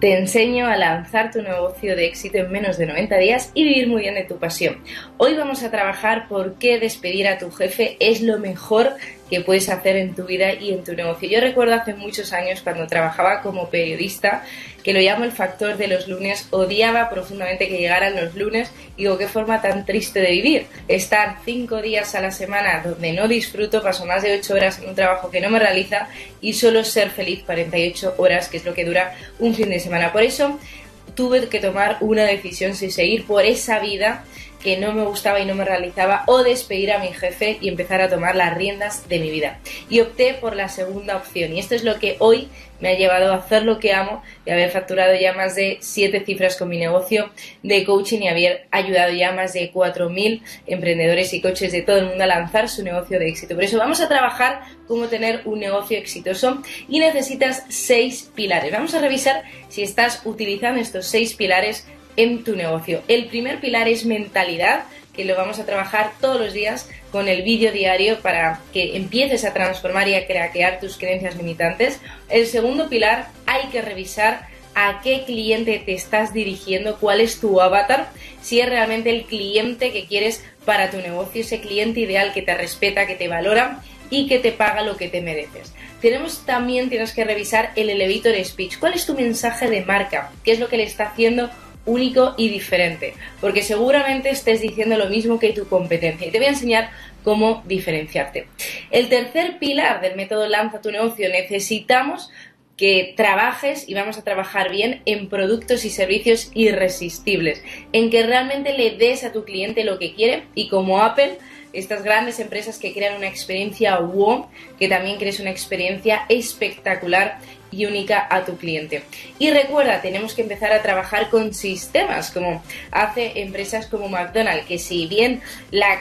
Te enseño a lanzar tu negocio de éxito en menos de 90 días y vivir muy bien de tu pasión. Hoy vamos a trabajar por qué despedir a tu jefe es lo mejor que puedes hacer en tu vida y en tu negocio. Yo recuerdo hace muchos años cuando trabajaba como periodista, que lo llamo el factor de los lunes, odiaba profundamente que llegaran los lunes digo, qué forma tan triste de vivir. Estar cinco días a la semana donde no disfruto, paso más de ocho horas en un trabajo que no me realiza y solo ser feliz 48 horas, que es lo que dura un fin de semana. Por eso tuve que tomar una decisión si seguir por esa vida que no me gustaba y no me realizaba o despedir a mi jefe y empezar a tomar las riendas de mi vida. Y opté por la segunda opción y esto es lo que hoy me ha llevado a hacer lo que amo y haber facturado ya más de siete cifras con mi negocio de coaching y haber ayudado ya más de 4.000 emprendedores y coaches de todo el mundo a lanzar su negocio de éxito. Por eso vamos a trabajar cómo tener un negocio exitoso y necesitas seis pilares. Vamos a revisar si estás utilizando estos seis pilares en tu negocio. El primer pilar es mentalidad, que lo vamos a trabajar todos los días con el vídeo diario para que empieces a transformar y a craquear tus creencias limitantes. El segundo pilar, hay que revisar a qué cliente te estás dirigiendo, cuál es tu avatar, si es realmente el cliente que quieres para tu negocio, ese cliente ideal que te respeta, que te valora y que te paga lo que te mereces. Tenemos también, tienes que revisar el elevator speech. ¿Cuál es tu mensaje de marca? ¿Qué es lo que le está haciendo único y diferente, porque seguramente estés diciendo lo mismo que tu competencia y te voy a enseñar cómo diferenciarte. El tercer pilar del método Lanza tu negocio necesitamos que trabajes y vamos a trabajar bien en productos y servicios irresistibles, en que realmente le des a tu cliente lo que quiere y como Apple estas grandes empresas que crean una experiencia wow, que también crees una experiencia espectacular y única a tu cliente. Y recuerda, tenemos que empezar a trabajar con sistemas, como hace empresas como McDonald's, que si bien la,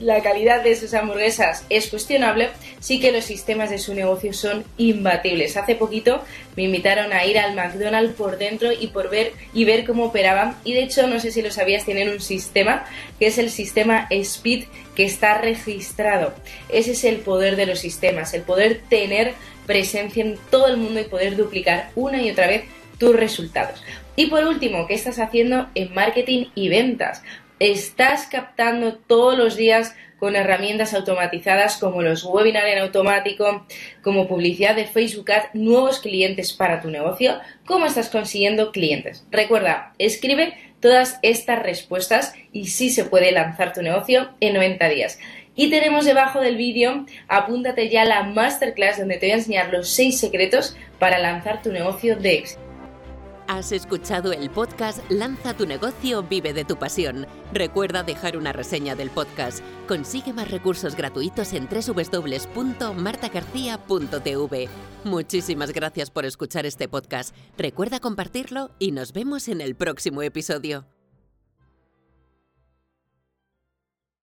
la calidad de sus hamburguesas es cuestionable, sí que los sistemas de su negocio son imbatibles. Hace poquito me invitaron a ir al McDonald's por dentro y por ver y ver cómo operaban. Y de hecho, no sé si lo sabías, tienen un sistema que es el sistema Speed que está registrado. Ese es el poder de los sistemas, el poder tener presencia en todo el mundo y poder duplicar una y otra vez tus resultados. Y por último, ¿qué estás haciendo en marketing y ventas? Estás captando todos los días con herramientas automatizadas como los webinars en automático, como publicidad de Facebook Ads, nuevos clientes para tu negocio. ¿Cómo estás consiguiendo clientes? Recuerda, escribe todas estas respuestas y sí se puede lanzar tu negocio en 90 días. Y tenemos debajo del vídeo, apúntate ya a la masterclass donde te voy a enseñar los 6 secretos para lanzar tu negocio de éxito. Has escuchado el podcast Lanza tu negocio, vive de tu pasión. Recuerda dejar una reseña del podcast. Consigue más recursos gratuitos en www.martagarcía.tv. Muchísimas gracias por escuchar este podcast. Recuerda compartirlo y nos vemos en el próximo episodio.